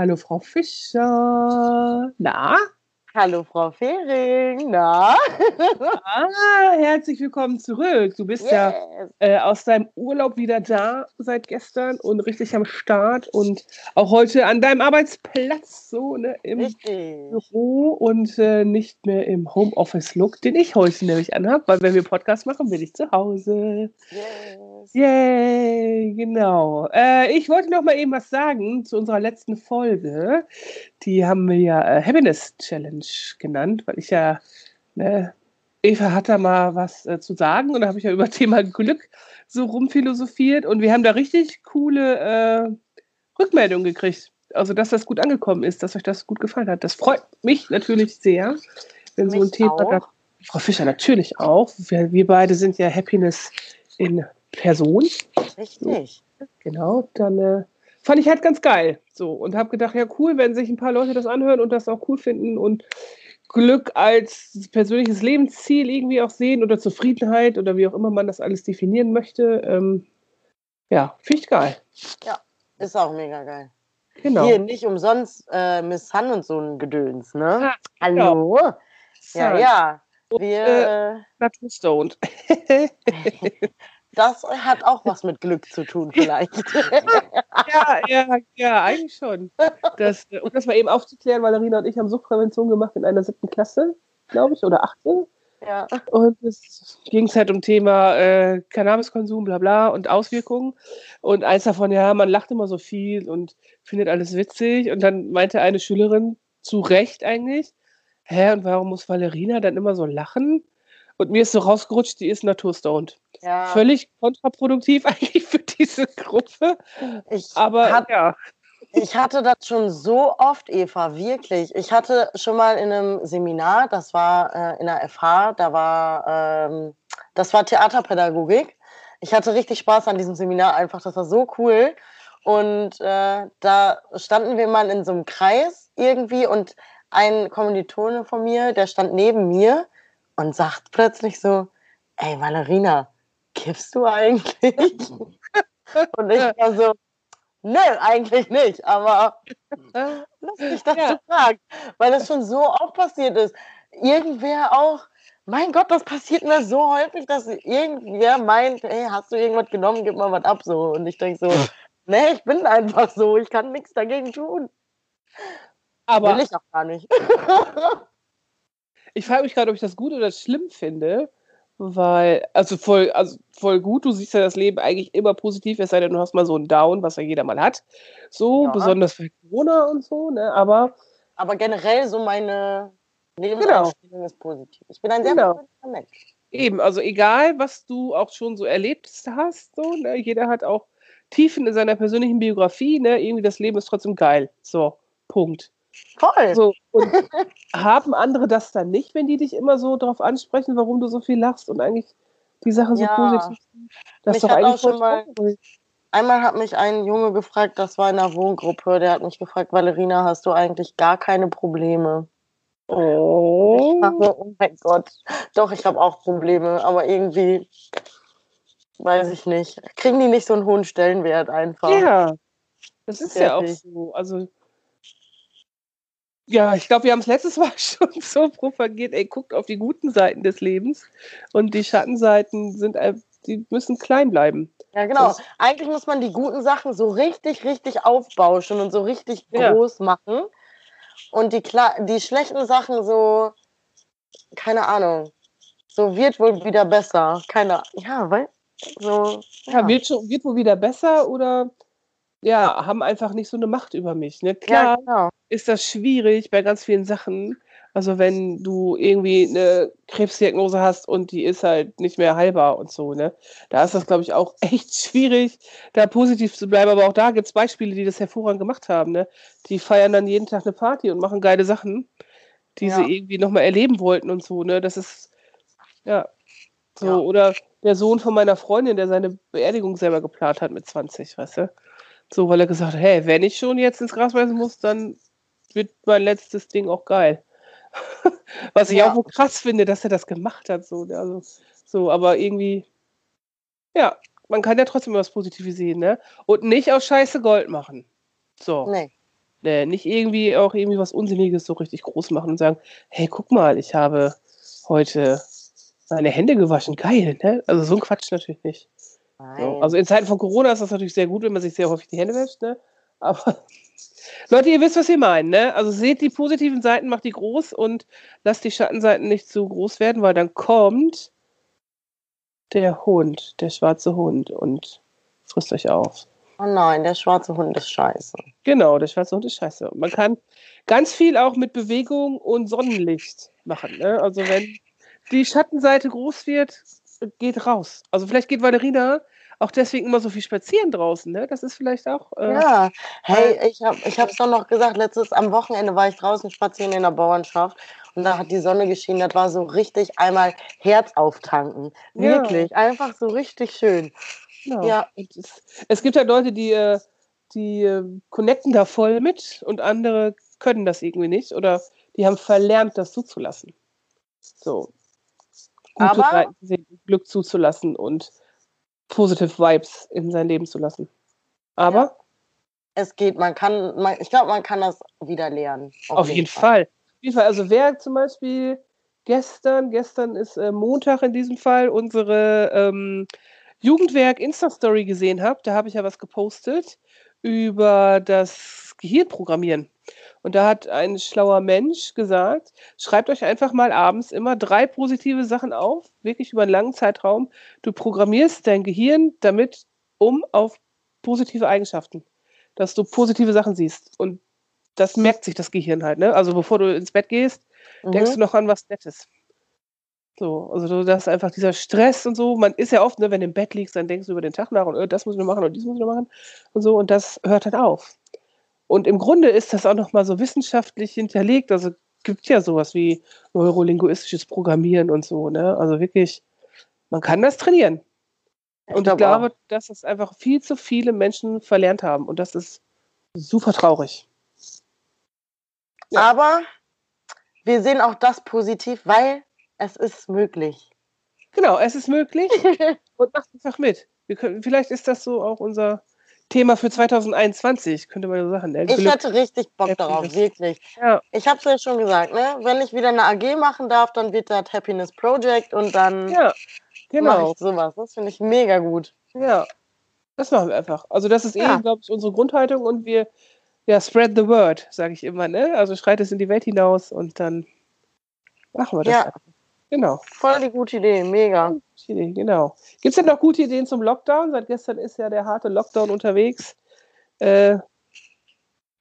hallo Frau Fischer. Na? Hallo Frau Fehring, na? Ah, herzlich willkommen zurück. Du bist ja Yes. äh, aus deinem Urlaub wieder da seit gestern und richtig am Start und auch heute an deinem Arbeitsplatz so ne, im Richtig. Büro und äh, nicht mehr im Homeoffice-Look, den ich heute nämlich anhabe, weil wenn wir Podcast machen, bin ich zu Hause. Yes. Yay, genau. Äh, ich wollte noch mal eben was sagen zu unserer letzten Folge. Die haben wir ja äh, Happiness Challenge genannt, weil ich ja, ne, Eva hat da mal was äh, zu sagen und da habe ich ja über Thema Glück so rumphilosophiert und wir haben da richtig coole äh, Rückmeldungen gekriegt. Also, dass das gut angekommen ist, dass euch das gut gefallen hat. Das freut mich natürlich sehr, wenn so ein Mich Thema auch. da. Frau Fischer natürlich auch. Wir, wir beide sind ja Happiness in Person. Richtig. Genau, dann äh, fand ich halt ganz geil. So und habe gedacht, ja cool, wenn sich ein paar Leute das anhören und das auch cool finden und Glück als persönliches Lebensziel irgendwie auch sehen oder Zufriedenheit oder wie auch immer man das alles definieren möchte. Ähm, ja, finde ich geil. Ist auch mega geil. Genau. Hier nicht umsonst äh, Miss Sun und so ein Gedöns, ne? Ah, Hallo? Ja, ja. Und, Wir, äh, äh, Naturstoned. das hat auch was mit Glück zu tun, vielleicht. ja, ja, ja, eigentlich schon. Das, äh, um das mal eben aufzuklären, Valerina und ich haben Suchtprävention gemacht in einer siebten Klasse, glaube ich, oder achte. ja. Und es ging halt um Thema äh, Cannabiskonsum, bla bla und Auswirkungen. Und eins davon, ja, man lacht immer so viel und findet alles witzig. Und dann meinte eine Schülerin, zu Recht eigentlich, hä, und warum muss Valerina dann immer so lachen? Und mir ist so rausgerutscht, die ist naturstoned. ja. Völlig kontraproduktiv eigentlich für diese Gruppe. Ich Aber hab, ja, Ich hatte das schon so oft, Eva, wirklich. Ich hatte schon mal in einem Seminar, das war äh, in der FH, da war, ähm, das war Theaterpädagogik. Ich hatte richtig Spaß an diesem Seminar einfach, das war so cool. Und äh, da standen wir mal in so einem Kreis irgendwie und ein Kommilitone von mir, der stand neben mir und sagt plötzlich so, ey Valerina, kiffst du eigentlich? und ich war so, Nö, eigentlich nicht, aber lustig, dass Ja. du fragst, weil das schon so oft passiert ist. Irgendwer auch, mein Gott, das passiert mir so häufig, dass irgendwer meint, hey, hast du irgendwas genommen, gib mal was ab so. Und ich denke so, nee, ich bin einfach so, ich kann nichts dagegen tun. aber Will ich auch gar nicht. Ich frage mich gerade, ob ich das gut oder schlimm finde, weil, also voll, also voll gut, du siehst ja das Leben eigentlich immer positiv, es sei denn, du hast mal so einen Down, was ja jeder mal hat. So, Ja. besonders für Corona und so, ne? Aber Aber generell so meine Lebenseinstellung ist positiv. Ich bin ein sehr Genau. positiver Mensch. eben, also egal, was du auch schon so erlebt hast, so, ne? Jeder hat auch Tiefen in seiner persönlichen Biografie, ne? Irgendwie das Leben ist trotzdem geil. So, Punkt. Toll. So, und haben andere das dann nicht, wenn die dich immer so darauf ansprechen, warum du so viel lachst und eigentlich die Sachen so Ja. positiv? Das Mich ist doch auch eigentlich voll schon mal- traurig. Einmal hat mich ein Junge gefragt, das war in einer Wohngruppe, der hat mich gefragt, Valerina, hast du eigentlich gar keine Probleme? Oh. Ich dachte, oh mein Gott, doch, ich habe auch Probleme, aber irgendwie, weiß ich nicht, kriegen die nicht so einen hohen Stellenwert einfach. Ja, das ist ja auch so. Also, ja, ich glaube, wir haben es letztes Mal schon so propagiert. Ey, guckt auf die guten Seiten des Lebens und die Schattenseiten sind, die müssen klein bleiben. Ja, genau. Das- Eigentlich muss man die guten Sachen so richtig, richtig aufbauschen und so richtig Ja. groß machen. Und die, die schlechten Sachen so, keine Ahnung, so wird wohl wieder besser. Keine ja, weil, so, Ja, wird, schon, wird wohl wieder besser oder ja, haben einfach nicht so eine Macht über mich. Ne? Klar, ja, genau. Ist das schwierig bei ganz vielen Sachen. Also wenn du irgendwie eine Krebsdiagnose hast und die ist halt nicht mehr heilbar und so, ne? Da ist das, glaube ich, auch echt schwierig, da positiv zu bleiben. Aber auch da gibt es Beispiele, die das hervorragend gemacht haben, ne? Die feiern dann jeden Tag eine Party und machen geile Sachen. die Ja. sie irgendwie nochmal erleben wollten und so, ne? Das ist, ja, so, Ja. oder der Sohn von meiner Freundin, der seine Beerdigung selber geplant hat mit 20, weißt du? So, weil er gesagt hat, hey, wenn ich schon jetzt ins Gras beißen muss, dann wird mein letztes Ding auch geil. Was ich Ja. auch wohl krass finde, dass er das gemacht hat, so, ne? also, so, aber irgendwie, ja, man kann ja trotzdem was Positives sehen, ne? Und nicht aus Scheiße Gold machen. So. Nee. Nee, nicht irgendwie auch irgendwie was Unsinniges so richtig groß machen und sagen, hey, guck mal, ich habe heute meine Hände gewaschen. Geil, ne? Also so ein Quatsch natürlich nicht. So. Also in Zeiten von Corona ist das natürlich sehr gut, wenn man sich sehr häufig die Hände wäscht, ne? Aber Leute, ihr wisst, was wir meinen, ne? Also seht die positiven Seiten, macht die groß und lasst die Schattenseiten nicht zu groß werden, weil dann kommt der Hund, der schwarze Hund und frisst euch auf. oh nein, der schwarze Hund ist scheiße. Genau, der schwarze Hund ist scheiße. Man kann ganz viel auch mit Bewegung und Sonnenlicht machen. Ne? Also wenn die Schattenseite groß wird, geht raus. Also vielleicht geht Valerina auch deswegen immer so viel spazieren draußen. Ne? Das ist vielleicht auch. Äh, Ja, hey, ich habe ich hab's doch noch gesagt, letztes am Wochenende war ich draußen spazieren in der Bauernschaft und da hat die Sonne geschienen, das war so richtig einmal Herz auftanken. Ja. Wirklich, einfach so richtig schön. Genau. Ja. Und es, es gibt ja Leute, die, äh, die äh, connecten da voll mit und andere können das irgendwie nicht oder die haben verlernt, das zuzulassen. So. Gute Aber- Seiten Glück zuzulassen und positive Vibes in sein Leben zu lassen. Aber Es geht, man kann, man, ich glaube, man kann das wieder lernen. auf, jeden Fall. Auf jeden Fall. Also wer zum Beispiel gestern, gestern ist äh, Montag in diesem Fall, unsere ähm, Jugendwerk Insta-Story gesehen habt, da habe ich ja was gepostet über das Gehirnprogrammieren. Und da hat ein schlauer Mensch gesagt, schreibt euch einfach mal abends immer drei positive Sachen auf, wirklich über einen langen Zeitraum. Du programmierst dein Gehirn damit um auf positive Eigenschaften, dass du positive Sachen siehst. Und das merkt sich das Gehirn halt. Ne? Also bevor du ins Bett gehst, denkst Mhm. du noch an was Nettes. So, also das ist einfach dieser Stress und so. Man ist ja oft, ne, wenn du im Bett liegst, dann denkst du über den Tag nach und äh, das muss ich noch machen und dies muss ich noch machen und so und das hört dann auf. Und im Grunde ist das auch noch mal so wissenschaftlich hinterlegt. Also gibt ja sowas wie neurolinguistisches Programmieren und so. Ne? Also wirklich, man kann das trainieren. Und ich glaub glaube, dass es einfach viel zu viele Menschen verlernt haben. Und das ist super traurig. Ja. Aber wir sehen auch das positiv, weil es ist möglich. Genau, es ist möglich und macht einfach mit. Können, vielleicht ist das so auch unser Thema für 2021, könnte man so sagen. Ne? Ich hätte richtig Bock Happiness. darauf, wirklich. Ja, Ich habe es ja schon gesagt, ne? Wenn ich wieder eine AG machen darf, dann wird das Happiness Project und dann ja, mache genau. ich sowas. Das finde ich mega gut. Ja, das machen wir einfach. Also das ist Ja. eh, glaube ich, unsere Grundhaltung und wir, ja, spread the word, sage ich immer. Ne? Also schreit es in die Welt hinaus und dann machen wir das. Ja. einfach. Genau. Voll die gute Idee, mega. Gute Idee, Genau. Gibt es denn noch gute Ideen zum Lockdown? Seit gestern ist ja der harte Lockdown unterwegs. Äh,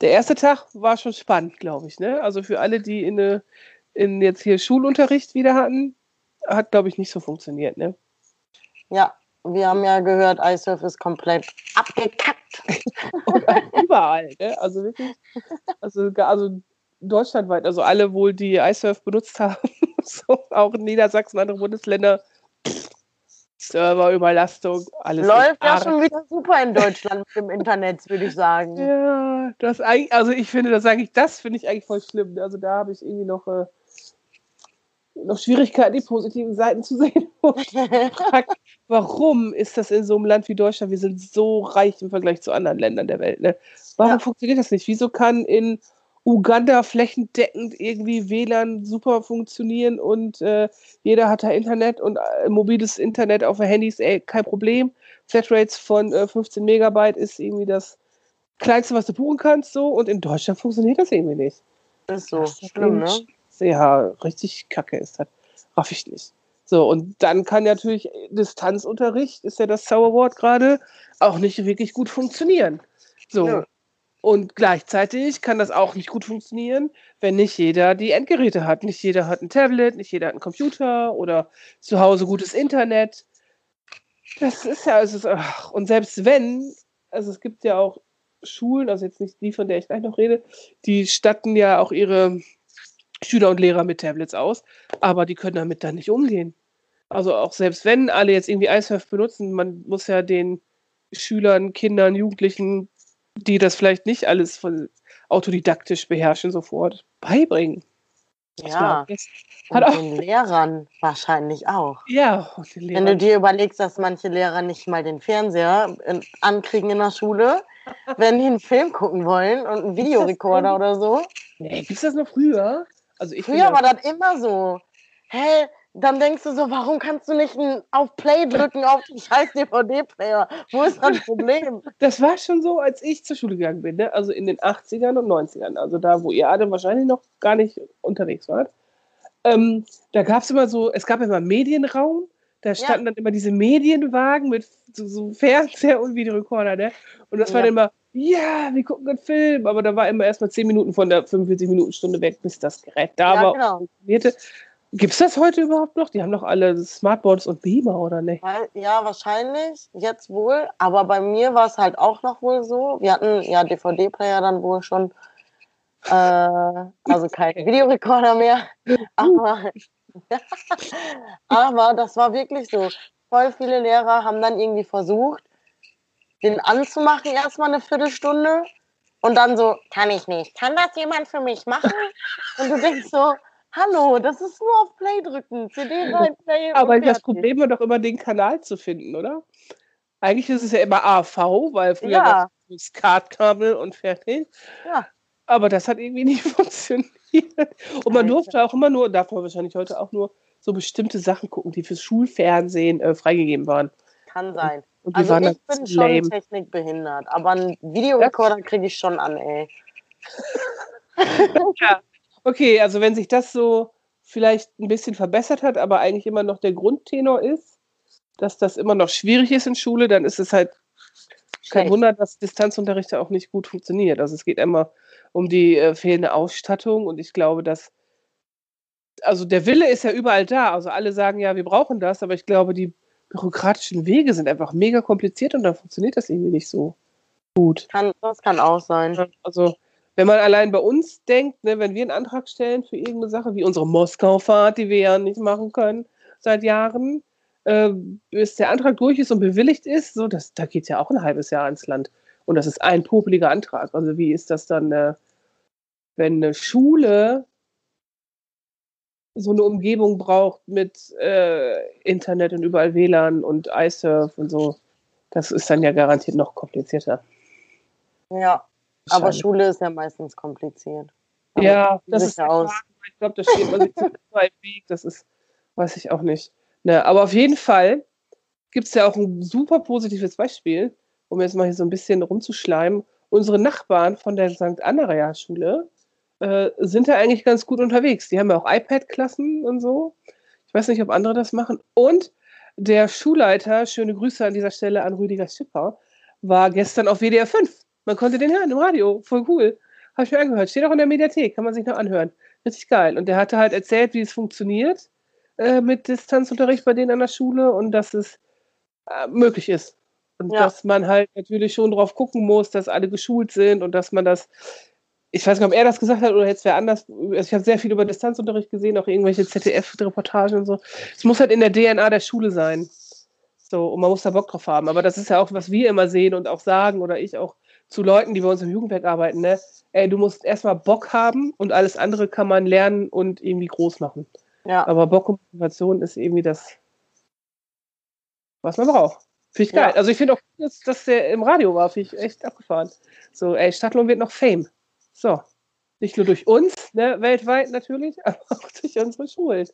der erste Tag war schon spannend, glaube ich. Ne? Also für alle, die in, eine, in jetzt hier Schulunterricht wieder hatten, hat, glaube ich, nicht so funktioniert. Ne? Ja, wir haben ja gehört, iSurf ist komplett abgekackt. Halt überall. Ne? Also wirklich, also, also deutschlandweit, also alle wohl, die iSurf benutzt haben, so, auch in Niedersachsen, andere Bundesländer, Serverüberlastung, alles. Läuft ja schon wieder super in Deutschland mit dem Internet, würde ich sagen. Ja, das eigentlich, also ich finde, das sage ich, das finde ich eigentlich voll schlimm. Also da habe ich irgendwie noch, äh, noch Schwierigkeiten, die positiven Seiten zu sehen. Warum ist das in so einem Land wie Deutschland? Wir sind so reich im Vergleich zu anderen Ländern der Welt. Ne? Warum Ja. funktioniert das nicht? Wieso kann in Uganda flächendeckend irgendwie WLAN super funktionieren und äh, jeder hat da Internet und äh, mobiles Internet auf Handys, ey, kein Problem. Flatrates von äh, 15 Megabyte ist irgendwie das kleinste, was du buchen kannst, so und in Deutschland funktioniert das irgendwie nicht. Ist so Das ist schlimm, ne? Ja, richtig kacke ist das. Raff ich nicht. So, und dann kann natürlich Distanzunterricht, ist ja das Zauberwort gerade, auch nicht wirklich gut funktionieren. So. Nö. Und gleichzeitig kann das auch nicht gut funktionieren, wenn nicht jeder die Endgeräte hat. Nicht jeder hat ein Tablet, nicht jeder hat einen Computer oder zu Hause gutes Internet. Das ist ja, ach, und selbst wenn, also es gibt ja auch Schulen, also jetzt nicht die, von der ich gleich noch rede, die statten ja auch ihre Schüler und Lehrer mit Tablets aus, aber die können damit dann nicht umgehen. Also auch selbst wenn alle jetzt irgendwie iSurf benutzen, man muss ja den Schülern, Kindern, Jugendlichen, die das vielleicht nicht alles von autodidaktisch beherrschen, sofort beibringen. Ja, und auch, den Lehrern wahrscheinlich auch. Ja. Wenn du dir überlegst, dass manche Lehrer nicht mal den Fernseher in, ankriegen in der Schule, wenn die einen Film gucken wollen und einen Videorekorder oder so. Nee, gibt's das noch früher? Also ich früher war das immer so. Hä, dann denkst du so, warum kannst du nicht auf Play drücken auf den scheiß DVD-Player? Wo ist das Problem? Das war schon so, als ich zur Schule gegangen bin, ne? also in den 80ern und 90ern, also da, wo ihr alle wahrscheinlich noch gar nicht unterwegs wart. Ähm, da gab es immer so, es gab immer Medienraum, da standen ja. dann immer diese Medienwagen mit so, so Fernseher und Videorekorder, ne? Und das ja. war dann immer, ja, wir gucken einen Film, aber da war immer erst mal 10 Minuten von der 45-Minuten-Stunde weg, bis das Gerät da ja, war. Genau. Gibt es das heute überhaupt noch? Die haben doch alle Smartboards und Beamer, oder nicht? Ja, wahrscheinlich. Jetzt wohl. Aber bei mir war es halt auch noch wohl so. Wir hatten ja DVD-Player dann wohl schon. Äh, also kein Videorekorder mehr. Aber, aber das war wirklich so. Voll viele Lehrer haben dann irgendwie versucht, den anzumachen, erstmal eine Viertelstunde. Und dann so, kann ich nicht. Kann das jemand für mich machen? Und du denkst so, Hallo, das ist nur auf Play drücken. CD rein, Play. Aber das Problem war doch immer, den Kanal zu finden, oder? Eigentlich ist es ja immer AV, weil früher ja. war es SCART-Kabel und fertig. Ja. Aber das hat irgendwie nicht funktioniert. Und man durfte auch immer nur, darf man wahrscheinlich heute auch nur so bestimmte Sachen gucken, die fürs Schulfernsehen äh, freigegeben waren. Kann sein. Und, und also ich bin schon lame. technikbehindert, aber einen Videorekorder kriege ich schon an, ey. ja, Okay, also wenn sich das so vielleicht ein bisschen verbessert hat, aber eigentlich immer noch der Grundtenor ist, dass das immer noch schwierig ist in Schule, dann ist es halt kein Wunder, dass Distanzunterricht auch nicht gut funktioniert. Also es geht immer um die äh, fehlende Ausstattung und ich glaube, dass also der Wille ist ja überall da. Also alle sagen ja, wir brauchen das, aber ich glaube, die bürokratischen Wege sind einfach mega kompliziert und dann funktioniert das irgendwie nicht so gut. Kann, das kann auch sein. Also wenn man allein bei uns denkt, ne, wenn wir einen Antrag stellen für irgendeine Sache, wie unsere Moskau-Fahrt, die wir ja nicht machen können seit Jahren, äh, bis der Antrag durch ist und bewilligt ist, so, das, da geht ja auch ein halbes Jahr ins Land. Und das ist ein popeliger Antrag. Also wie ist das dann, äh, wenn eine Schule so eine Umgebung braucht mit äh, Internet und überall WLAN und iSurf und so, das ist dann ja garantiert noch komplizierter. Ja, aber Schule ist ja meistens kompliziert. Aber ja, das ist aus. Ich glaube, da steht man sich zu weit Weg. Das ist, weiß ich auch nicht. Ne, aber auf jeden Fall gibt es ja auch ein super positives Beispiel, um jetzt mal hier so ein bisschen rumzuschleimen. Unsere Nachbarn von der St. Anna Schule äh, sind da eigentlich ganz gut unterwegs. Die haben ja auch iPad-Klassen und so. Ich weiß nicht, ob andere das machen. Und der Schulleiter, schöne Grüße an dieser Stelle an Rüdiger Schipper, war gestern auf WDR 5 man konnte den hören im Radio. Voll cool. Habe ich mir angehört. Steht auch in der Mediathek, kann man sich noch anhören. Richtig geil. Und der hatte halt erzählt, wie es funktioniert äh, mit Distanzunterricht bei denen an der Schule und dass es äh, möglich ist. Und ja. dass man halt natürlich schon drauf gucken muss, dass alle geschult sind und dass man das, ich weiß nicht, ob er das gesagt hat oder jetzt wer anders. Also ich habe sehr viel über Distanzunterricht gesehen, auch irgendwelche ZDF-Reportagen und so. Es muss halt in der DNA der Schule sein. So, und man muss da Bock drauf haben. Aber das ist ja auch, was wir immer sehen und auch sagen oder ich auch zu Leuten, die bei uns im Jugendwerk arbeiten, ne? Ey, du musst erstmal Bock haben und alles andere kann man lernen und irgendwie groß machen. Ja. Aber Bock und Motivation ist irgendwie das, was man braucht. Finde ich geil. Ja. Also ich finde auch, dass, dass der im Radio war, finde ich echt abgefahren. So, ey, Stadtlohn wird noch Fame. So. Nicht nur durch uns, ne, weltweit natürlich, aber auch durch unsere Schulen.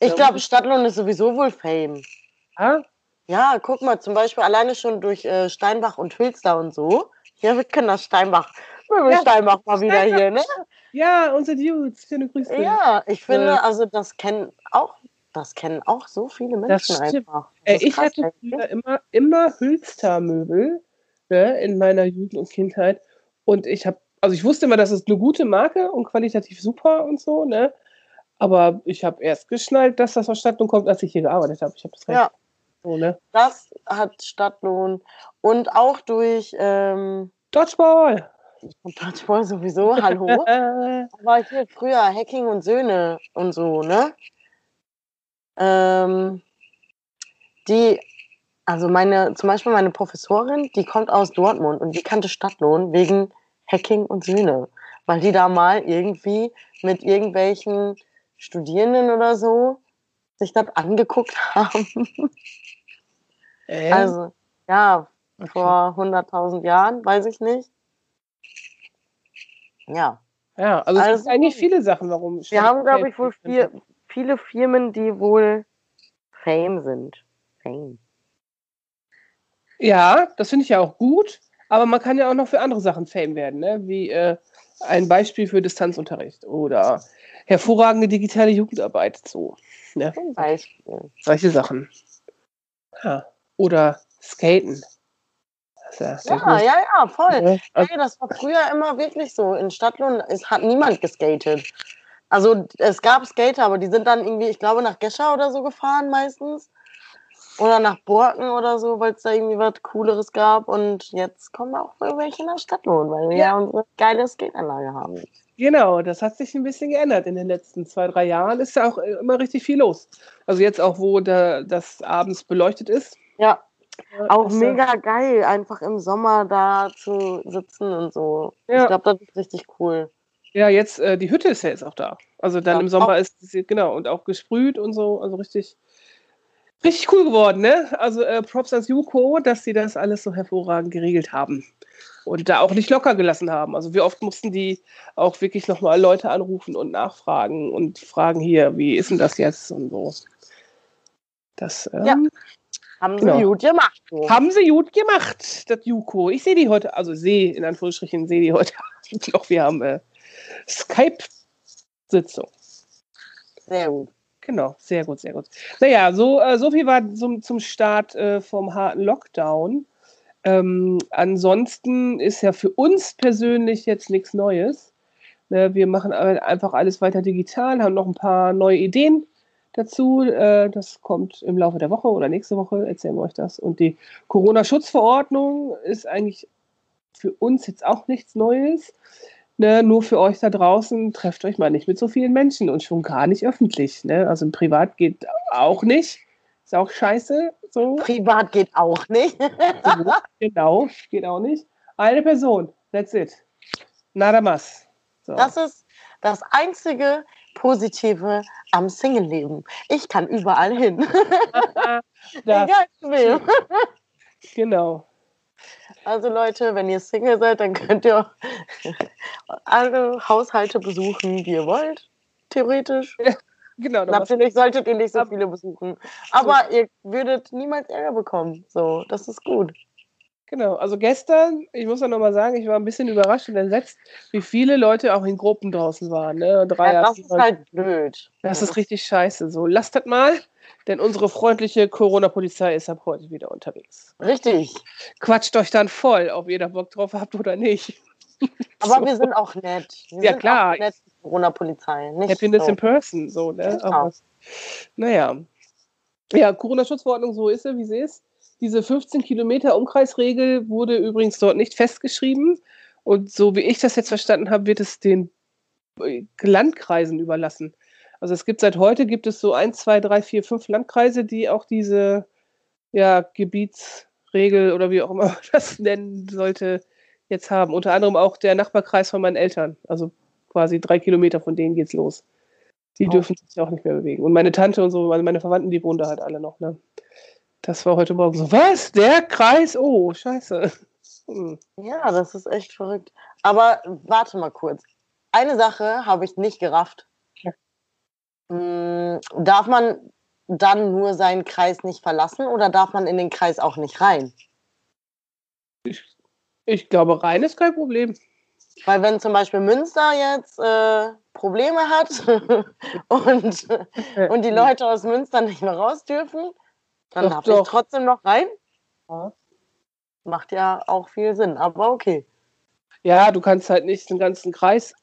Ich glaube, Stadtlohn ist sowieso wohl Fame. Ah? Ja, guck mal, zum Beispiel alleine schon durch äh, Steinbach und Hülster und so ja, wir können das Steinbach. Wir ja, Steinbach mal wieder Steinbach. hier, ne? Ja, unsere Dudes. Schöne Grüße. Ja, ich finde, äh, also das kennen auch, das kennen auch so viele Menschen einfach. Äh, ich krass, hatte früher immer, immer Hülster-Möbel ne, in meiner Jugend und Kindheit. Und ich habe, also ich wusste immer, das ist eine gute Marke und qualitativ super und so, ne? Aber ich habe erst geschnallt, dass das aus Stadtlohn kommt, als ich hier gearbeitet habe. Ich habe das ja. So, ne? Das hat Stadtlohn. Und auch durch ähm, Dodgeball. Dodgeball sowieso, hallo. Aber hier früher Hacking und Söhne und so, ne? Ähm, die, also meine, zum Beispiel meine Professorin, die kommt aus Dortmund und die kannte Stadtlohn wegen Hacking und Söhne. Weil die da mal irgendwie mit irgendwelchen Studierenden oder so sich das angeguckt haben. Äh? Also, ja, Okay. vor 100.000 Jahren, weiß ich nicht. Ja. Ja, also es Also- gibt eigentlich viele Sachen, warum. Wir haben, glaube ich, wohl vier, viele Firmen, die wohl Fame sind. Fame. Ja, das finde ich ja auch gut, aber man kann ja auch noch für andere Sachen Fame werden, ne? wie äh, ein Beispiel für Distanzunterricht oder hervorragende digitale Jugendarbeit, so. Ne? Beispiel. Solche Sachen. Ja. Oder Skaten. Ja, Ja, ja, ja, voll. Ne? Also, Hey, das war früher immer wirklich so. In Stadtlohn es hat niemand geskatet. Also es gab Skater, aber die sind dann irgendwie, ich glaube, nach Gescher oder so gefahren meistens. Oder nach Borken oder so, weil es da irgendwie was Cooleres gab. Und jetzt kommen auch welche nach Stadtlohn, weil wir ja, Ja. unsere geile Skateanlage haben. Genau, das hat sich ein bisschen geändert in den letzten zwei, drei Jahren. Ist ja auch äh, immer richtig viel los. Also jetzt auch, wo da, das abends beleuchtet ist. Ja, auch ja- mega geil, einfach im Sommer da zu sitzen und so. Ja. Ich glaube, das ist richtig cool. Ja, jetzt, äh, die Hütte ist ja jetzt auch da. Also dann Ja, im Sommer auch- ist sie, genau, und auch gesprüht und so, also richtig, richtig cool geworden, ne? Also äh, Props ans Juko, dass sie das alles so hervorragend geregelt haben. Und da auch nicht locker gelassen haben. Also wie oft mussten die auch wirklich nochmal Leute anrufen und nachfragen und fragen hier, wie ist denn das jetzt und so. Das ähm, Ja. Haben sie Genau. gut gemacht. So. haben sie gut gemacht, das Juko. Ich sehe die heute, also sehe in Anführungsstrichen, sehe die heute noch. Wir haben äh, Skype-Sitzung. Sehr gut. Genau, sehr gut, sehr gut. Naja, so, äh, so viel war zum, zum Start äh, vom harten Lockdown. Ähm, ansonsten ist ja für uns persönlich jetzt nichts Neues. Ne, wir machen einfach alles weiter digital, haben noch ein paar neue Ideen dazu. Äh, das kommt im Laufe der Woche oder nächste Woche, erzählen wir euch das. Und die Corona-Schutzverordnung ist eigentlich für uns jetzt auch nichts Neues. Ne, nur für euch da draußen, trefft euch mal nicht mit so vielen Menschen und schon gar nicht öffentlich. Ne? Also im Privat geht auch nicht. Ist auch scheiße. So. Privat geht auch nicht. So, genau, geht auch nicht. Eine Person, that's it. Nada más. So. Das ist das einzige Positive am Single-Leben. Ich kann überall hin. Egal zu wem. genau. Also Leute, wenn ihr Single seid, dann könnt ihr alle Haushalte besuchen, die ihr wollt. Theoretisch. genau Natürlich solltet ihr nicht so viele besuchen. Aber ihr würdet niemals Ärger bekommen. So, das ist gut. Genau. Also gestern, ich muss ja nochmal sagen, ich war ein bisschen überrascht und entsetzt, wie viele Leute auch in Gruppen draußen waren. Ne? Drei, Ja, das ist halt blöd. Das ist richtig scheiße. So, lasst das mal, denn unsere freundliche Corona-Polizei ist ab heute wieder unterwegs. Richtig. Quatscht euch dann voll, ob ihr da Bock drauf habt oder nicht. Aber So. wir sind auch nett. Wir Ja, sind klar. Auch nett, Corona-Polizei. Nicht Happiness so. in person, so, ne? Genau. Aber, naja. Ja, Corona-Schutzverordnung, so ist sie, wie sie ist. Diese 15 Kilometer Umkreisregel wurde übrigens dort nicht festgeschrieben. Und so wie ich das jetzt verstanden habe, wird es den äh, Landkreisen überlassen. Also es gibt seit heute gibt es so ein, zwei, drei, vier, fünf Landkreise, die auch diese ja, Gebietsregel oder wie auch immer man das nennen sollte, jetzt haben. Unter anderem auch der Nachbarkreis von meinen Eltern. Also quasi drei Kilometer von denen geht's los. Die Oh. dürfen sich auch nicht mehr bewegen. Und meine Tante und so, also meine Verwandten, die wohnen da halt alle noch. Ne? Das war heute Morgen so, was? Der Kreis? Oh, scheiße. Hm. Ja, das ist echt verrückt. Aber warte mal kurz. Eine Sache habe ich nicht gerafft. Ja. Hm, darf man dann nur seinen Kreis nicht verlassen oder darf man in den Kreis auch nicht rein? Ich glaube, rein ist kein Problem. Weil wenn zum Beispiel Münster jetzt äh, Probleme hat und, und die Leute aus Münster nicht mehr raus dürfen, dann Doch, darf doch. ich trotzdem noch rein. Ja. Macht ja auch viel Sinn, aber okay. Ja, du kannst halt nicht den ganzen Kreis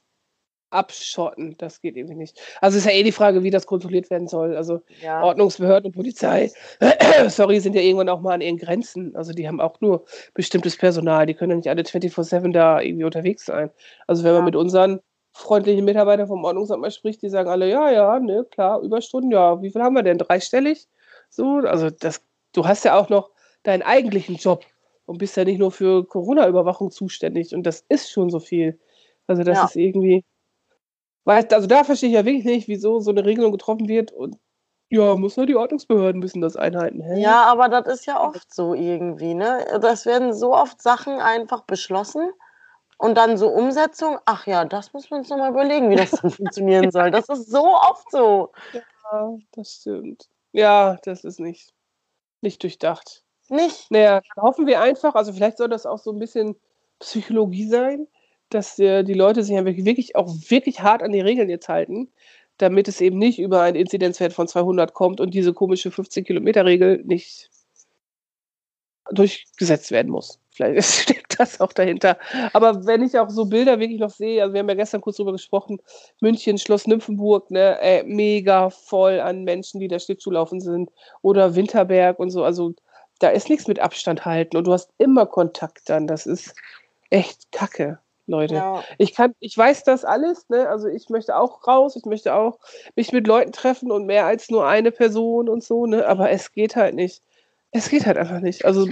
abschotten. Das geht irgendwie nicht. Also ist ja eh die Frage, wie das kontrolliert werden soll. Also ja. Ordnungsbehörden und Polizei, sorry, sind ja irgendwann auch mal an ihren Grenzen. Also die haben auch nur bestimmtes Personal. Die können ja nicht alle 24-7 da irgendwie unterwegs sein. Also wenn ja. man mit unseren freundlichen Mitarbeitern vom Ordnungsamt mal spricht, die sagen alle, ja, ja, ne, klar, Überstunden, ja, wie viel haben wir denn? Dreistellig? So, also das, du hast ja auch noch deinen eigentlichen Job und bist ja nicht nur für Corona-Überwachung zuständig und das ist schon so viel. Also das ja. ist irgendwie, Weißt, also da verstehe ich ja wirklich nicht, wieso so eine Regelung getroffen wird und ja, muss nur die Ordnungsbehörden müssen das einhalten. Hä? Ja, aber das ist ja oft so irgendwie, ne? Das werden so oft Sachen einfach beschlossen und dann so Umsetzung. Ach ja, das muss man uns nochmal überlegen, wie das dann funktionieren soll. Das ist so oft so. Ja, das stimmt. Ja, das ist nicht, nicht durchdacht. Nicht? Naja, hoffen wir einfach, also vielleicht soll das auch so ein bisschen Psychologie sein, dass äh, die Leute sich einfach wirklich auch wirklich hart an die Regeln jetzt halten, damit es eben nicht über einen Inzidenzwert von 200 kommt und diese komische 15-Kilometer-Regel nicht durchgesetzt werden muss. Vielleicht steckt das auch dahinter. Aber wenn ich auch so Bilder wirklich noch sehe, also wir haben ja gestern kurz drüber gesprochen, München, Schloss Nymphenburg, ne, äh, mega voll an Menschen, die da Schlittschuhlaufen sind oder Winterberg und so. Also da ist nichts mit Abstand halten und du hast immer Kontakt dann. Das ist echt kacke. Leute. Ja. Ich kann, ich weiß das alles, ne? Also ich möchte auch raus, ich möchte auch mich mit Leuten treffen und mehr als nur eine Person und so, ne? Aber es geht halt nicht. Es geht halt einfach nicht. Also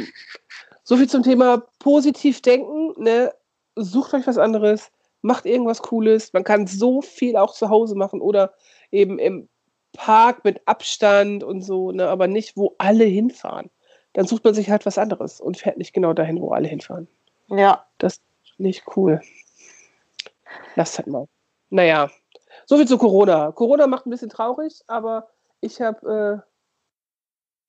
so viel zum Thema positiv denken, ne? Sucht euch was anderes, macht irgendwas Cooles. Man kann so viel auch zu Hause machen oder eben im Park mit Abstand und so, ne? Aber nicht, wo alle hinfahren. Dann sucht man sich halt was anderes und fährt nicht genau dahin, wo alle hinfahren. Ja. Das nicht cool. Lasst halt mal. Naja, soviel zu Corona. Corona macht ein bisschen traurig, aber ich habe äh,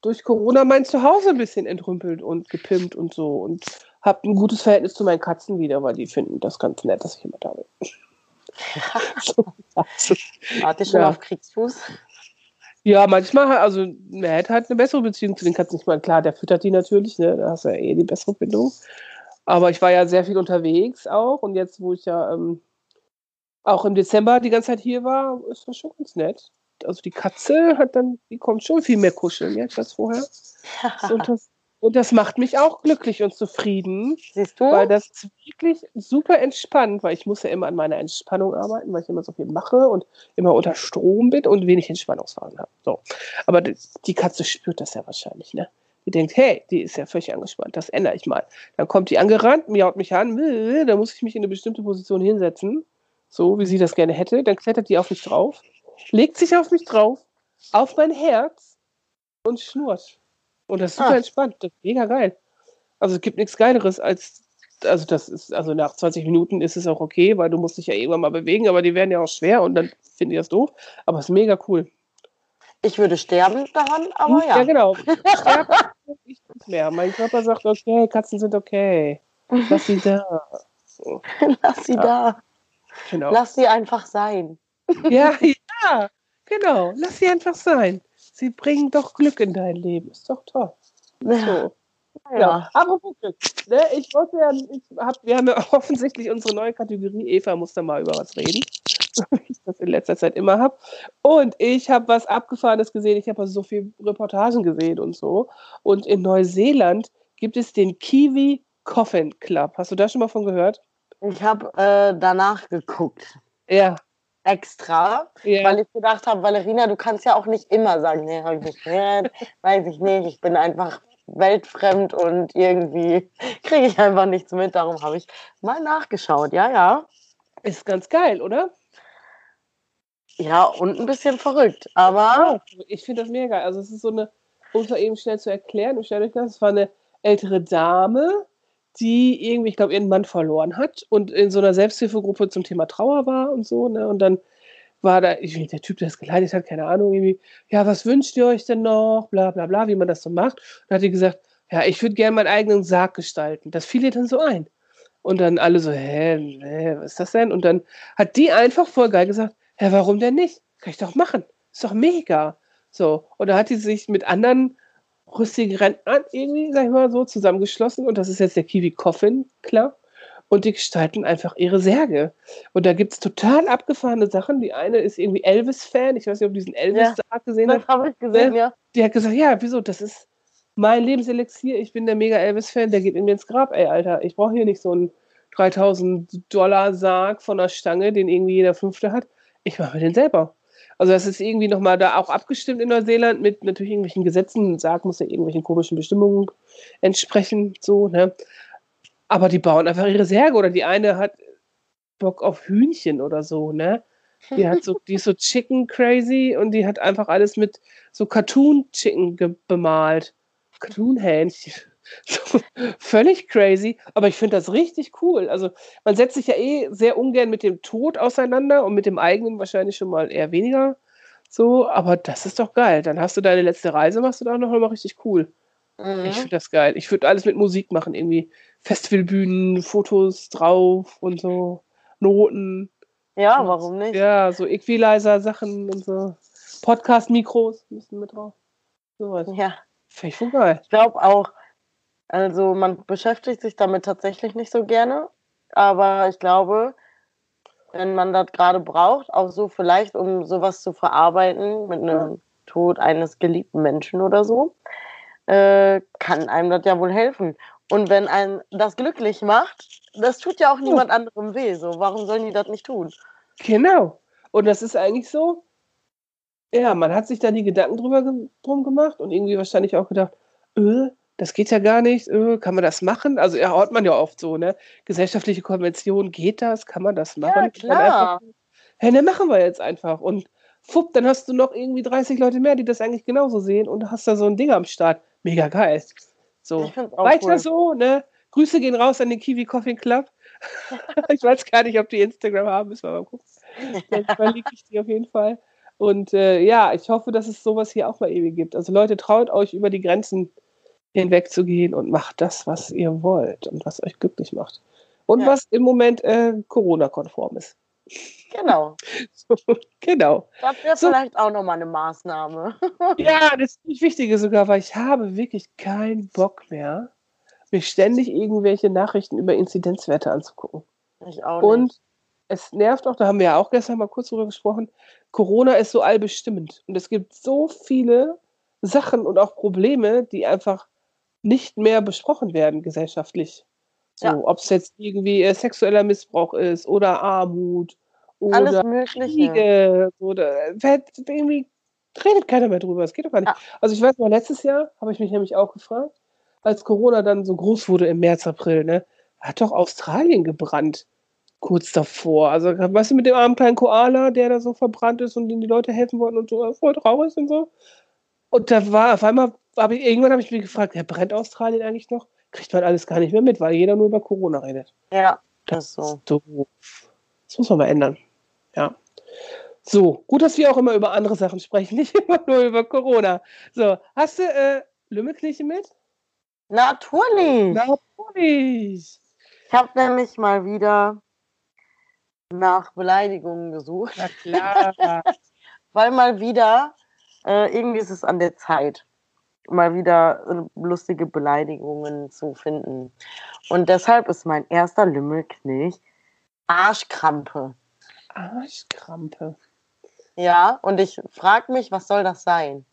durch Corona mein Zuhause ein bisschen entrümpelt und gepimpt und so und habe ein gutes Verhältnis zu meinen Katzen wieder, weil die finden das ganz nett, dass ich immer da bin. Warte schon ja. auf Kriegsfuß? Ja, manchmal, also man hätte halt eine bessere Beziehung zu den Katzen. Ich meine, klar, der füttert die natürlich, ne? da hast du ja eh die bessere Bindung. Aber ich war ja sehr viel unterwegs auch und jetzt, wo ich ja ähm, auch im Dezember die ganze Zeit hier war, ist das schon ganz nett. Also die Katze hat dann, die kommt schon viel mehr kuscheln jetzt als vorher. und, das, und das macht mich auch glücklich und zufrieden. Siehst du? Weil das ist wirklich super entspannt, weil ich muss ja immer an meiner Entspannung arbeiten, weil ich immer so viel mache und immer unter Strom bin und wenig Entspannungsphasen habe. So. Aber die, Katze spürt das ja wahrscheinlich, ne? Die denkt, hey, die ist ja völlig angespannt, das ändere ich mal. Dann kommt die angerannt, miaut mich an, da muss ich mich in eine bestimmte Position hinsetzen, so wie sie das gerne hätte. Dann klettert die auf mich drauf, legt sich auf mich drauf, auf mein Herz und schnurrt. Und das ist super ah. entspannt, das ist mega geil. Also es gibt nichts Geileres als, also das ist, also nach 20 Minuten ist es auch okay, weil du musst dich ja irgendwann mal bewegen, aber die werden ja auch schwer und dann finde ich das doof. Aber es ist mega cool. Ich würde sterben daran, aber ja. Ja, genau. Sterben ich nicht mehr. Mein Körper sagt, okay, Katzen sind okay. Lass sie da. So. Lass sie ja. da. Genau. Lass sie einfach sein. Ja, ja, genau. Lass sie einfach sein. Sie bringen doch Glück in dein Leben. Ist doch toll. Ja. So. Ja. ja. Apropos Glück. Ne, ich wollte ja, ich hab, wir haben ja offensichtlich unsere neue Kategorie. Eva muss da mal über was reden. wie ich das in letzter Zeit immer habe. Und ich habe was Abgefahrenes gesehen. Ich habe also so viele Reportagen gesehen und so. Und in Neuseeland gibt es den Kiwi Coffin Club. Hast du da schon mal von gehört? Ich habe äh, danach geguckt. Ja. Extra, ja. weil ich gedacht habe, Valerina, du kannst ja auch nicht immer sagen, nee, habe ich nicht gehört, weiß ich nicht, ich bin einfach weltfremd und irgendwie kriege ich einfach nichts mit. Darum habe ich mal nachgeschaut. Ja, ja. Ist ganz geil, oder? Ja, und ein bisschen verrückt, aber. ich finde das mega. Also, es ist so eine, um es mal eben schnell zu erklären, ich stelle euch das, es war eine ältere Dame, die irgendwie, ich glaube, ihren Mann verloren hat und in so einer Selbsthilfegruppe zum Thema Trauer war und so, ne? Und dann war da, ich, der Typ, der es geleitet hat, keine Ahnung, irgendwie, ja, was wünscht ihr euch denn noch? Bla bla bla, wie man das so macht. Und hat die gesagt, ja, ich würde gerne meinen eigenen Sarg gestalten. Das fiel ihr dann so ein. Und dann alle so, hä, hä, was ist das denn? Und dann hat die einfach voll geil gesagt, ja, warum denn nicht? Kann ich doch machen. Ist doch mega. So. Und da hat sie sich mit anderen rüstigen Rentnern irgendwie, sag ich mal so, zusammengeschlossen. Und das ist jetzt der Kiwi Coffin Club. und die gestalten einfach ihre Särge. Und da gibt es total abgefahrene Sachen. Die eine ist irgendwie Elvis-Fan. Ich weiß nicht, ob du diesen Elvis-Sarg gesehen hast. Das habe ich gesehen, ja. Die hat gesagt, ja, wieso, das ist mein Lebenselixier. Ich bin der mega Elvis-Fan, der geht in mir ins Grab. Ey, Alter, ich brauche hier nicht so einen 3000 Dollar Sarg von der Stange, den irgendwie jeder Fünfte hat. Ich mache mir den selber. Also das ist irgendwie nochmal da auch abgestimmt in Neuseeland mit natürlich irgendwelchen Gesetzen. Sarg muss ja irgendwelchen komischen Bestimmungen entsprechen, so, ne? Aber die bauen einfach ihre Särge oder die eine hat Bock auf Hühnchen oder so, ne? Die hat so, die ist so Chicken crazy und die hat einfach alles mit so Cartoon Chicken bemalt. Cartoon Hähnchen. So, völlig crazy, aber ich finde das richtig cool. Also man setzt sich ja eh sehr ungern mit dem Tod auseinander und mit dem eigenen wahrscheinlich schon mal eher weniger. So, aber das ist doch geil. Dann hast du deine letzte Reise, machst du da noch mal richtig cool. Mhm. Ich finde das geil. Ich würde alles mit Musik machen, irgendwie Festivalbühnen, Fotos drauf und so, Noten. Ja, und, warum nicht? Ja, so Equalizer-Sachen und so. Podcast-Mikros müssen mit drauf. Sowas. Ja. Finde ich voll geil. Ich glaube auch, also man beschäftigt sich damit tatsächlich nicht so gerne, aber ich glaube, wenn man das gerade braucht, auch so vielleicht, um sowas zu verarbeiten mit einem Tod eines geliebten Menschen oder so, äh, kann einem das ja wohl helfen. Und wenn einem das glücklich macht, das tut ja auch niemand anderem weh. So, warum sollen die das nicht tun? Genau. Und das ist eigentlich so, ja, man hat sich da die Gedanken drüber drum gemacht und irgendwie wahrscheinlich auch gedacht, öh, das geht ja gar nicht, öh, kann man das machen? Also ja, hört man ja oft so, ne? Gesellschaftliche Konvention, geht das? Kann man das machen? Ja, klar. Hä, ne, machen wir jetzt einfach. Und fupp, dann hast du noch irgendwie 30 Leute mehr, die das eigentlich genauso sehen und hast da so ein Ding am Start. Mega geil. So, weiter cool. so, ne? Grüße gehen raus an den Kiwi Coffee Club. ich weiß gar nicht, ob die Instagram haben, müssen wir mal gucken. Dann verlinke ich die auf jeden Fall. Und äh, ja, ich hoffe, dass es sowas hier auch mal ewig gibt. Also Leute, traut euch über die Grenzen hinweg zu gehen und macht das, was ihr wollt und was euch glücklich macht. Und ja. was im Moment äh, Corona-konform ist. Genau. So, genau. Das wäre so. vielleicht auch nochmal eine Maßnahme. ja, das ist nicht Wichtige sogar, weil ich habe wirklich keinen Bock mehr, mir ständig irgendwelche Nachrichten über Inzidenzwerte anzugucken. Ich auch nicht. Und es nervt auch, da haben wir ja auch gestern mal kurz drüber gesprochen, Corona ist so allbestimmend. Und es gibt so viele Sachen und auch Probleme, die einfach nicht mehr besprochen werden gesellschaftlich. So, ja. ob es jetzt irgendwie äh, sexueller Missbrauch ist oder Armut oder Alles Mögliche. Kriege, oder irgendwie redet keiner mehr drüber. Es geht doch gar nicht. Ja. Also ich weiß mal, letztes Jahr habe ich mich nämlich auch gefragt, als Corona dann so groß wurde im März, April, ne, hat doch Australien gebrannt. Kurz davor. Also, weißt du, mit dem armen kleinen Koala, der da so verbrannt ist und dem die Leute helfen wollten und so voll traurig und so. Und da war auf einmal, hab ich, irgendwann habe ich mich gefragt, ja, brennt Australien eigentlich noch? Kriegt man alles gar nicht mehr mit, weil jeder nur über Corona redet. Ja, das, das ist so. Doof. Das muss man mal ändern. Ja. So, gut, dass wir auch immer über andere Sachen sprechen, nicht immer nur über Corona. So, hast du äh, Lümmelkirche mit? Natürlich. Natürlich. Ich habe nämlich mal wieder nach Beleidigungen gesucht. Na klar. Weil mal wieder, äh, irgendwie ist es an der Zeit, mal wieder äh, lustige Beleidigungen zu finden. Und deshalb ist mein erster Lümmelknilch Arschkrampe. Arschkrampe. Ja, und ich frage mich, was soll das sein?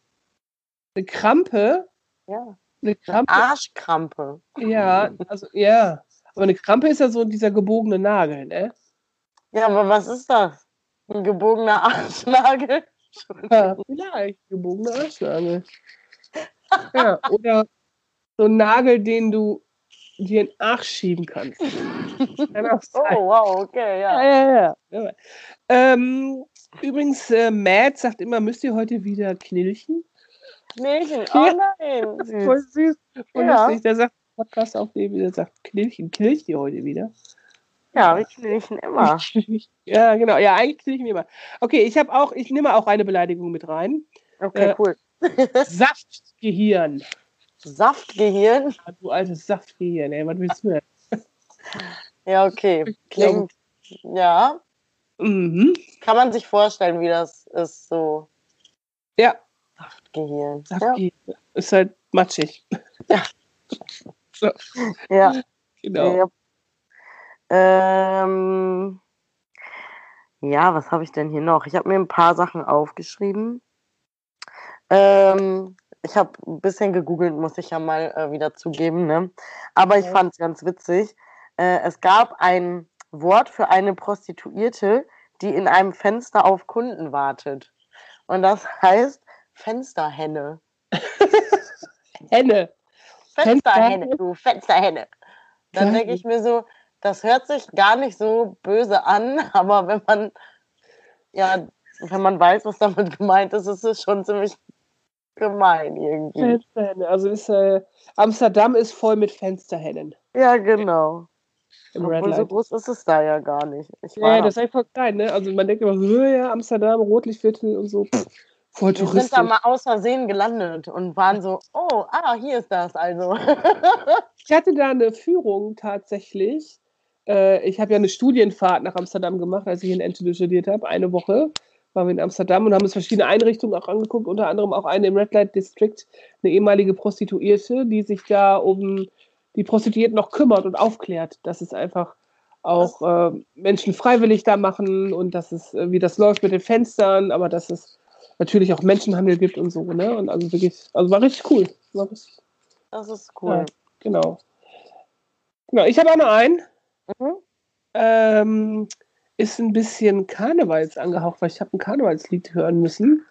Eine Krampe? Ja. Eine Krampe? Arschkrampe. Ja, also ja. Aber eine Krampe ist ja so dieser gebogene Nagel, ne? Ja, aber was ist das? Ein gebogener Arschnagel? Ja, vielleicht, gebogener Arschnagel. Ja, oder so ein Nagel, den du dir in den Arsch schieben kannst. oh, wow, okay, ja. Ja, ja, ja. Ähm, übrigens, äh, Matt sagt immer, müsst ihr heute wieder knilchen? Knilchen, oh nein. Süß. Voll süß. Voll ja. lustig. Der sagt Podcast aufnehmen, der sagt, knilchen, knilcht ihr heute wieder? Ja, wir knilchen immer. ja, genau. Ja, eigentlich knilchen wir immer. Okay, ich habe auch, ich nehme auch eine Beleidigung mit rein. Okay, äh, cool. Saftgehirn. Saftgehirn? Ja, du altes Saftgehirn, ey, was willst du denn? ja, okay. Klingt, ja. Mhm. Kann man sich vorstellen, wie das ist, so. Ja. Saftgehirn. Saftgehirn. Ja. Ist halt matschig. Ja. so. Ja. Genau. Ja. Ähm, ja, was habe ich denn hier noch? Ich habe mir ein paar Sachen aufgeschrieben. Ähm, ich habe ein bisschen gegoogelt, muss ich ja mal äh, wieder zugeben. Ne? Aber ich fand es ganz witzig. Äh, es gab ein Wort für eine Prostituierte, die in einem Fenster auf Kunden wartet. Und das heißt Fensterhenne. Henne. Fensterhenne, du Fensterhenne. Dann denke ich mir so, das hört sich gar nicht so böse an, aber wenn man ja, wenn man weiß, was damit gemeint ist, ist es schon ziemlich gemein irgendwie. Fensterhenne. Also ist, äh, Amsterdam ist voll mit Fensterhennen. Ja, genau. Im Obwohl, Red so groß ist es da ja gar nicht. Ich Ja, da- das ist einfach klein, ne? Also man denkt immer, so, ja, Amsterdam, Rotlichtviertel und so. Pff, voll wir sind touristisch. da mal aus Versehen gelandet und waren so, oh, ah, hier ist das also. Ich hatte da eine Führung tatsächlich. Äh, ich habe ja eine Studienfahrt nach Amsterdam gemacht, als ich in Enschede studiert habe. Eine Woche waren wir in Amsterdam und haben uns verschiedene Einrichtungen auch angeguckt, unter anderem auch eine im Red Light District, eine ehemalige Prostituierte, die sich da um die Prostituierten noch kümmert und aufklärt, dass es einfach auch äh, Menschen freiwillig da machen und dass es, äh, wie das läuft mit den Fenstern, aber dass es natürlich auch Menschenhandel gibt und so, ne? Und also wirklich, also war richtig cool. War richtig, Das ist cool. Genau. Genau, ich habe auch noch einen. Mhm. Ähm, ist ein bisschen Karnevals angehaucht, weil ich habe ein Karnevalslied hören müssen.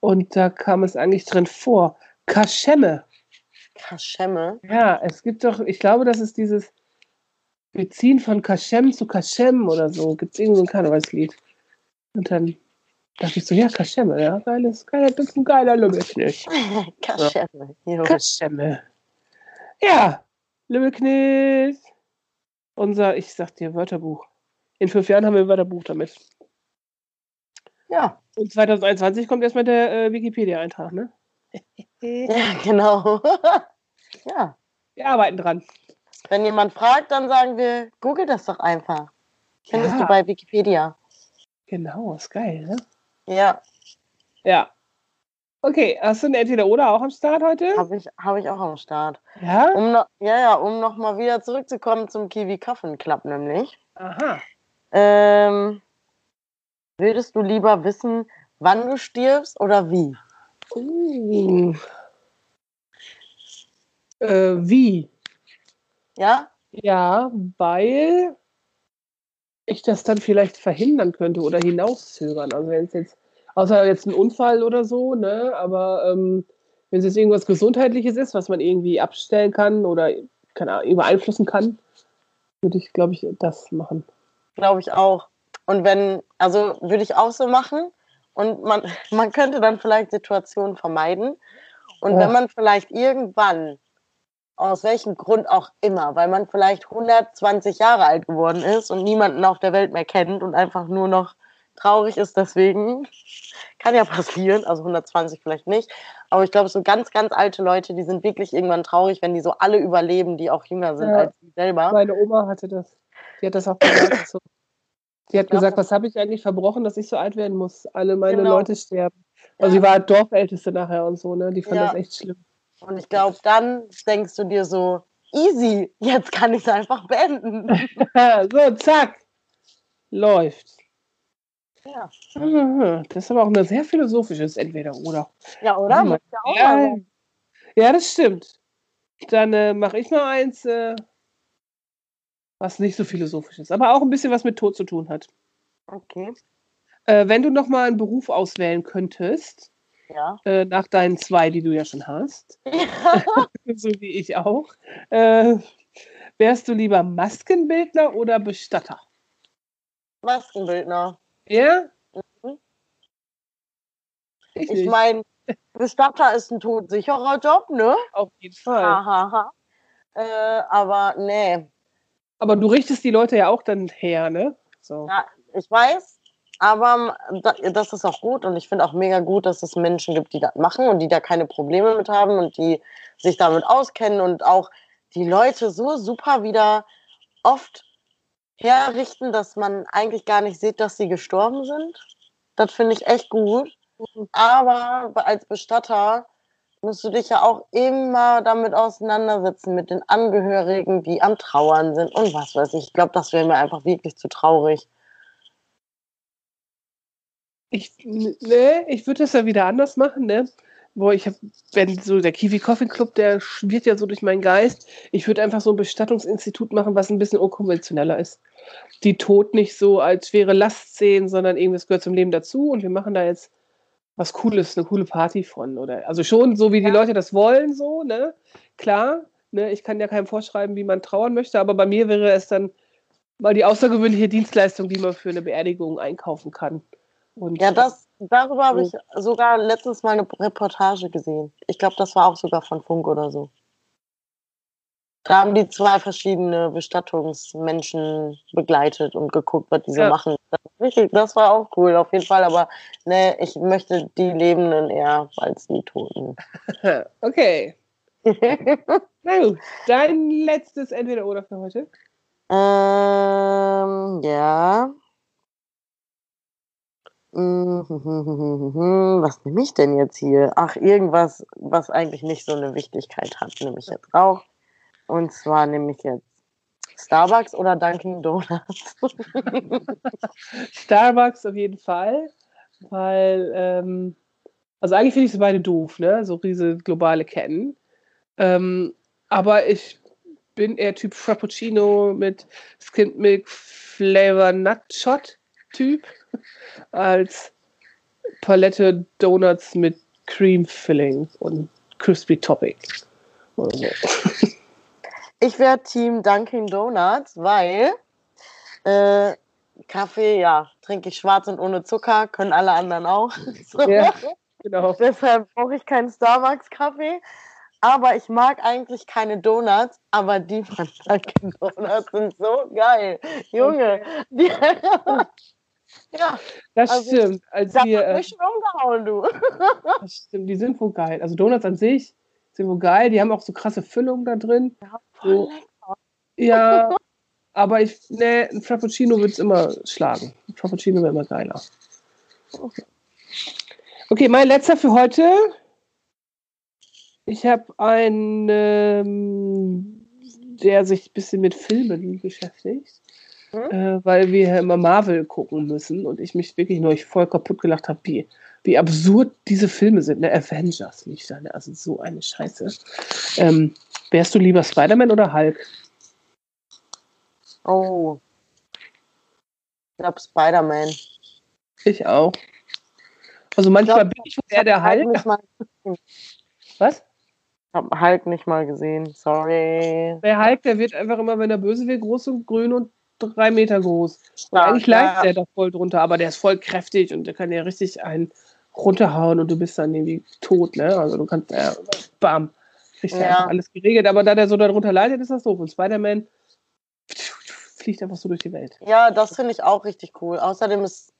Und da kam es eigentlich drin vor. Kaschemme. Kaschemme. Ja, es gibt doch, ich glaube, das ist dieses Beziehen von Kaschem zu Kaschem oder so. Gibt es irgend so ein Karnevalslied. Und dann dachte ich so, ja, Kaschemme, ja, geiles, geiler, das ist ein geiler Lümmelknecht. Kaschemme. Jo. Kaschemme. Ja, Lümmelknecht. Unser, ich sag dir, Wörterbuch. In fünf Jahren haben wir ein Wörterbuch damit. Ja. Und 2021 kommt erstmal der äh, Wikipedia-Eintrag, ne? ja, genau. ja. Wir arbeiten dran. Wenn jemand fragt, dann sagen wir, google das doch einfach. Findest Ja. du bei Wikipedia. Genau, ist geil, ne? Ja, Ja. Okay, hast du ein Entweder-Oder auch am Start heute? habe ich, hab ich auch am Start. Ja? Um noch, ja, ja, um nochmal wieder zurückzukommen zum Kiwi Coffin Club nämlich. Aha. Ähm, würdest du lieber wissen, wann du stirbst oder wie? Uh. Äh, wie? Ja? Ja, weil ich das dann vielleicht verhindern könnte oder hinauszögern. Also wenn es jetzt, außer jetzt ein Unfall oder so, ne, aber ähm, wenn es jetzt irgendwas Gesundheitliches ist, was man irgendwie abstellen kann oder keine Ahnung, beeinflussen kann, würde ich, glaube ich, das machen. Glaube ich auch. Und wenn, also würde ich auch so machen. Und man, man könnte dann vielleicht Situationen vermeiden. Und Ja. wenn man vielleicht irgendwann, aus welchem Grund auch immer, weil man vielleicht 120 Jahre alt geworden ist und niemanden auf der Welt mehr kennt und einfach nur noch traurig ist deswegen, kann ja passieren, also 120 vielleicht nicht, aber ich glaube, so ganz, ganz alte Leute, die sind wirklich irgendwann traurig, wenn die so alle überleben, die auch jünger sind Ja. als sie selber. Meine Oma hatte das. Die hat das auch gesagt. So. Die hat gesagt, was habe ich eigentlich verbrochen, dass ich so alt werden muss? Alle meine Genau. Leute sterben. Also Ja. sie war Dorfälteste nachher und so, ne? Die fand Ja. das echt schlimm. Und ich glaube, dann denkst du dir so, easy, jetzt kann ich es einfach beenden. so, zack. Läuft. Ja, Mhm, Das ist aber auch ein sehr philosophisches Entweder-Oder. ja oder? Mal. ja ja, das stimmt. Dann äh, mache ich mal eins, äh, was nicht so philosophisch ist, aber auch ein bisschen was mit Tod zu tun hat. Okay, Äh, wenn du noch mal einen Beruf auswählen könntest, ja. äh, nach deinen zwei, die du ja schon hast, ja. so wie ich auch, äh, wärst du lieber Maskenbildner oder Bestatter? Maskenbildner. Ja? Mhm. Ich, Ich meine, Bestatter ist ein todsicherer Job, ne? Auf jeden Fall. Hahaha. Äh, aber nee, Aber du richtest die Leute ja auch dann her, ne? So. ja, ich weiß, aber da- das ist auch gut und ich finde auch mega gut, dass es Menschen gibt, die das machen und die da keine Probleme mit haben und die sich damit auskennen und auch die Leute so super wieder oft herrichten, dass man eigentlich gar nicht sieht, dass sie gestorben sind. Das finde ich echt gut. Aber als Bestatter musst du dich ja auch immer damit auseinandersetzen, mit den Angehörigen, die am Trauern sind und was weiß ich. Ich glaube, das wäre mir einfach wirklich zu traurig. Ich, ne, ich würde das ja wieder anders machen, ne? Wo ich habe, wenn so der Kiwi Coffin Club, der schwirrt ja so durch meinen Geist. Ich würde einfach so ein Bestattungsinstitut machen, was ein bisschen unkonventioneller ist. Die Tod nicht so als schwere Last sehen, sondern irgendwas gehört zum Leben dazu und wir machen da jetzt was Cooles, eine coole Party von. Oder also schon so, wie die Leute das wollen, so, ne? Klar, ne, ich kann ja keinem vorschreiben, wie man trauern möchte, aber bei mir wäre es dann mal die außergewöhnliche Dienstleistung, die man für eine Beerdigung einkaufen kann. Und ja, das, darüber habe ich sogar letztens mal eine Reportage gesehen. Ich glaube, das war auch sogar von Funk oder so. Da haben die zwei verschiedene Bestattungsmenschen begleitet und geguckt, was die so ja. machen. Das, das, war auch cool, auf jeden Fall. Aber ne, ich möchte die Lebenden eher als die Toten. okay. Na gut, dein letztes Entweder-Oder für heute? Ähm, ja. Was nehme ich denn jetzt hier? Ach, irgendwas, was eigentlich nicht so eine Wichtigkeit hat, nehme ich jetzt auch. Und zwar nehme ich jetzt Starbucks oder Dunkin' Donuts. Starbucks auf jeden Fall, weil, ähm, also eigentlich finde ich sie beide doof, ne? So riesige globale Ketten. Ähm, aber ich bin eher Typ Frappuccino mit Skimmed Milk Flavor Nut Shot Typ als Palette Donuts mit Cream Filling und Crispy Topping. Ich wäre Team Dunkin' Donuts, weil äh, Kaffee, ja, trinke ich schwarz und ohne Zucker, können alle anderen auch. so. Ja, genau. Deshalb brauche ich keinen Starbucks-Kaffee. Aber ich mag eigentlich keine Donuts, aber die von Dunkin' Donuts sind so geil. Junge, die, Ja, das also, stimmt. Als wir, hat mich schon umgehauen, du. das stimmt, die sind wohl geil. Also Donuts an sich sind wohl geil. Die haben auch so krasse Füllungen da drin. Ja, so. ja aber ich, ne, ein Frappuccino wird es immer schlagen. Ein Frappuccino wäre immer geiler. Okay. okay, mein letzter für heute. Ich habe einen, ähm, der sich ein bisschen mit Filmen beschäftigt. Mhm. Äh, weil wir immer Marvel gucken müssen und ich mich wirklich nur voll kaputt gelacht habe, wie, wie absurd diese Filme sind. Ne? Avengers nicht da, ne? also so eine Scheiße. Ähm, wärst du lieber Spider-Man oder Hulk? Oh. Ich glaube Spider-Man. Ich auch. Also manchmal ich glaub, bin ich eher der Hulk. Hulk Was? Ich habe Hulk nicht mal gesehen, sorry. Der Hulk, der wird einfach immer, wenn er böse wird, groß und grün und drei Meter groß. Und ja, eigentlich leidet ja. der da voll drunter, aber der ist voll kräftig und der kann ja richtig einen runterhauen und du bist dann irgendwie tot, ne? Also du kannst, äh, bam, kriegst ja alles geregelt. Aber da der so darunter leidet, ist das doof. Und Spider-Man fliegt einfach so durch die Welt. Ja, das finde ich auch richtig cool. Außerdem ist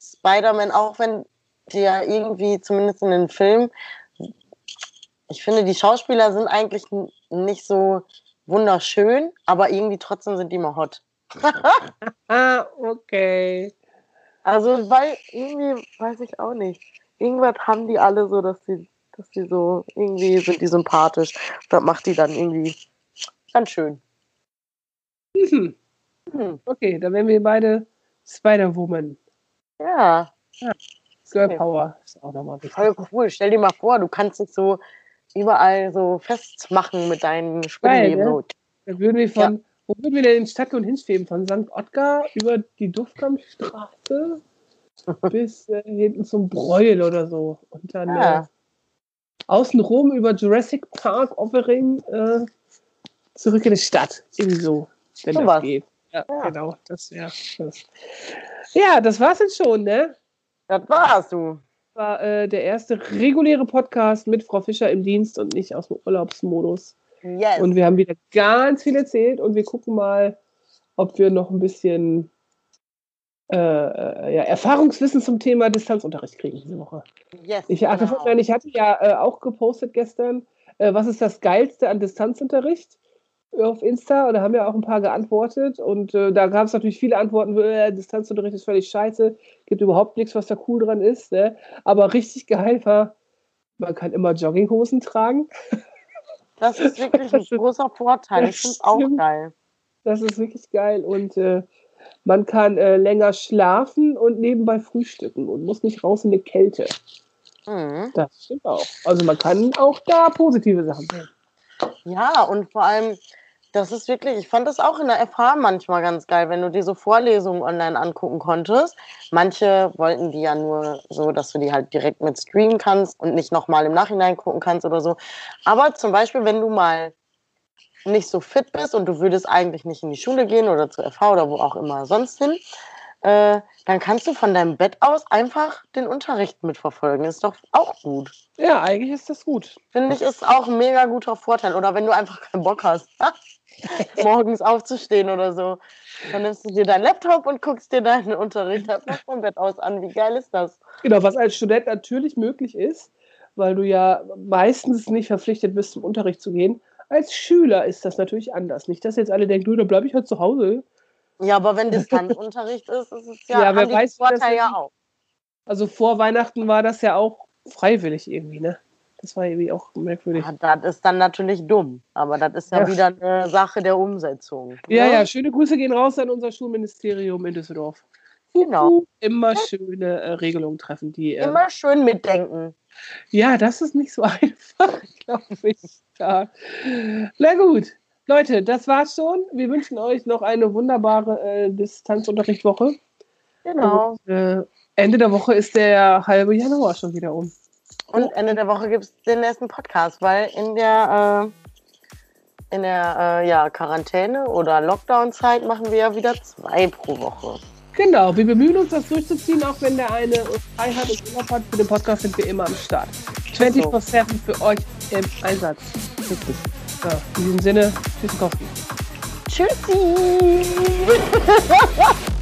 Spider-Man, auch wenn der irgendwie, zumindest in den Filmen, ich finde, die Schauspieler sind eigentlich nicht so wunderschön, aber irgendwie trotzdem sind die mal hot. okay. Also, weil irgendwie, weiß ich auch nicht. Irgendwas haben die alle so, dass die, dass die so, irgendwie sind die sympathisch. Das macht die dann irgendwie ganz schön. Mhm. Mhm. Okay, dann wären wir beide Spider-Woman. Ja. ja. Girl Power ist auch nochmal wichtig. Voll cool. Stell dir mal vor, du kannst dich so überall so festmachen mit deinen Spinnenleben. Ne? So. Da würden wir von, ja. Wo würden wir denn in Stadtlohn hinschweben? Von St. Ottgar über die Duftkampfstraße bis äh, hinten zum Breuel oder so. Und dann ja. äh, außenrum über Jurassic Park, Offering, äh, zurück in die Stadt. Irgendwie so, wenn so das was. geht. Ja, ja, genau. Das wäre das. Ja, das war's jetzt schon, ne? Das war's, du war äh, der erste reguläre Podcast mit Frau Fischer im Dienst und nicht aus dem Urlaubsmodus. Yes. Und wir haben wieder ganz viel erzählt und wir gucken mal, ob wir noch ein bisschen äh, äh ja, Erfahrungswissen zum Thema Distanzunterricht kriegen diese Woche. Yes, ich, ach, genau. ich hatte ja äh, auch gepostet gestern, äh, was ist das Geilste an Distanzunterricht? auf Insta und da haben ja auch ein paar geantwortet und äh, da gab es natürlich viele Antworten, äh, Distanzunterricht ist völlig scheiße, gibt überhaupt nichts, was da cool dran ist. Ne? Aber richtig geil war, Man kann immer Jogginghosen tragen. Das ist wirklich ein großer Vorteil. Ich das finde es auch geil. Das ist wirklich geil. Und äh, man kann äh, länger schlafen und nebenbei frühstücken und muss nicht raus in die Kälte. Mhm. Das stimmt auch. Also man kann auch da positive Sachen sehen. Ja, und vor allem, das ist wirklich, ich fand das auch in der FH manchmal ganz geil, wenn du dir so Vorlesungen online angucken konntest. Manche wollten die ja nur so, dass du die halt direkt mit streamen kannst und nicht nochmal im Nachhinein gucken kannst oder so. Aber zum Beispiel, wenn du mal nicht so fit bist und du würdest eigentlich nicht in die Schule gehen oder zur FH oder wo auch immer sonst hin, äh, dann kannst du von deinem Bett aus einfach den Unterricht mitverfolgen. Ist doch auch gut. Ja, eigentlich ist das gut. Finde ich, ist auch ein mega guter Vorteil. Oder wenn du einfach keinen Bock hast, morgens aufzustehen oder so, dann nimmst du dir deinen Laptop und guckst dir deinen Unterricht einfach vom Bett aus an. Wie geil ist das? Genau, was als Student natürlich möglich ist, weil du ja meistens nicht verpflichtet bist, zum Unterricht zu gehen. Als Schüler ist das natürlich anders. Nicht, dass jetzt alle denken, du, dann bleibe ich halt zu Hause. Ja, aber wenn Distanzunterricht ist, ist es ja, Ja, wer weiß, Vorteil ja auch. Also vor Weihnachten war das ja auch freiwillig irgendwie, ne? Das war irgendwie auch merkwürdig. Ja, das ist dann natürlich dumm. Aber das ist ja, Ja. wieder eine Sache der Umsetzung. Ja, ne? ja, schöne Grüße gehen raus an unser Schulministerium in Düsseldorf. Genau. Immer schöne äh, Regelungen treffen, die. Äh, Immer schön mitdenken. Ja, das ist nicht so einfach, glaube ich. Ja. Na gut, Leute, das war's schon. Wir wünschen euch noch eine wunderbare äh, Distanzunterrichtwoche. Genau. Und, äh, Ende der Woche ist der halbe Januar schon wieder um. Und Ende der Woche gibt es den nächsten Podcast, weil in der, äh, in der äh, ja, Quarantäne oder Lockdown-Zeit machen wir ja wieder zwei pro Woche. Genau, wir bemühen uns, das durchzuziehen, auch wenn der eine frei hat und Urlaub hat. Für den Podcast sind wir immer am Start. 24-7 für euch im Einsatz. Richtig. So, in diesem Sinne, tschüss, Kowski. Tschüssi!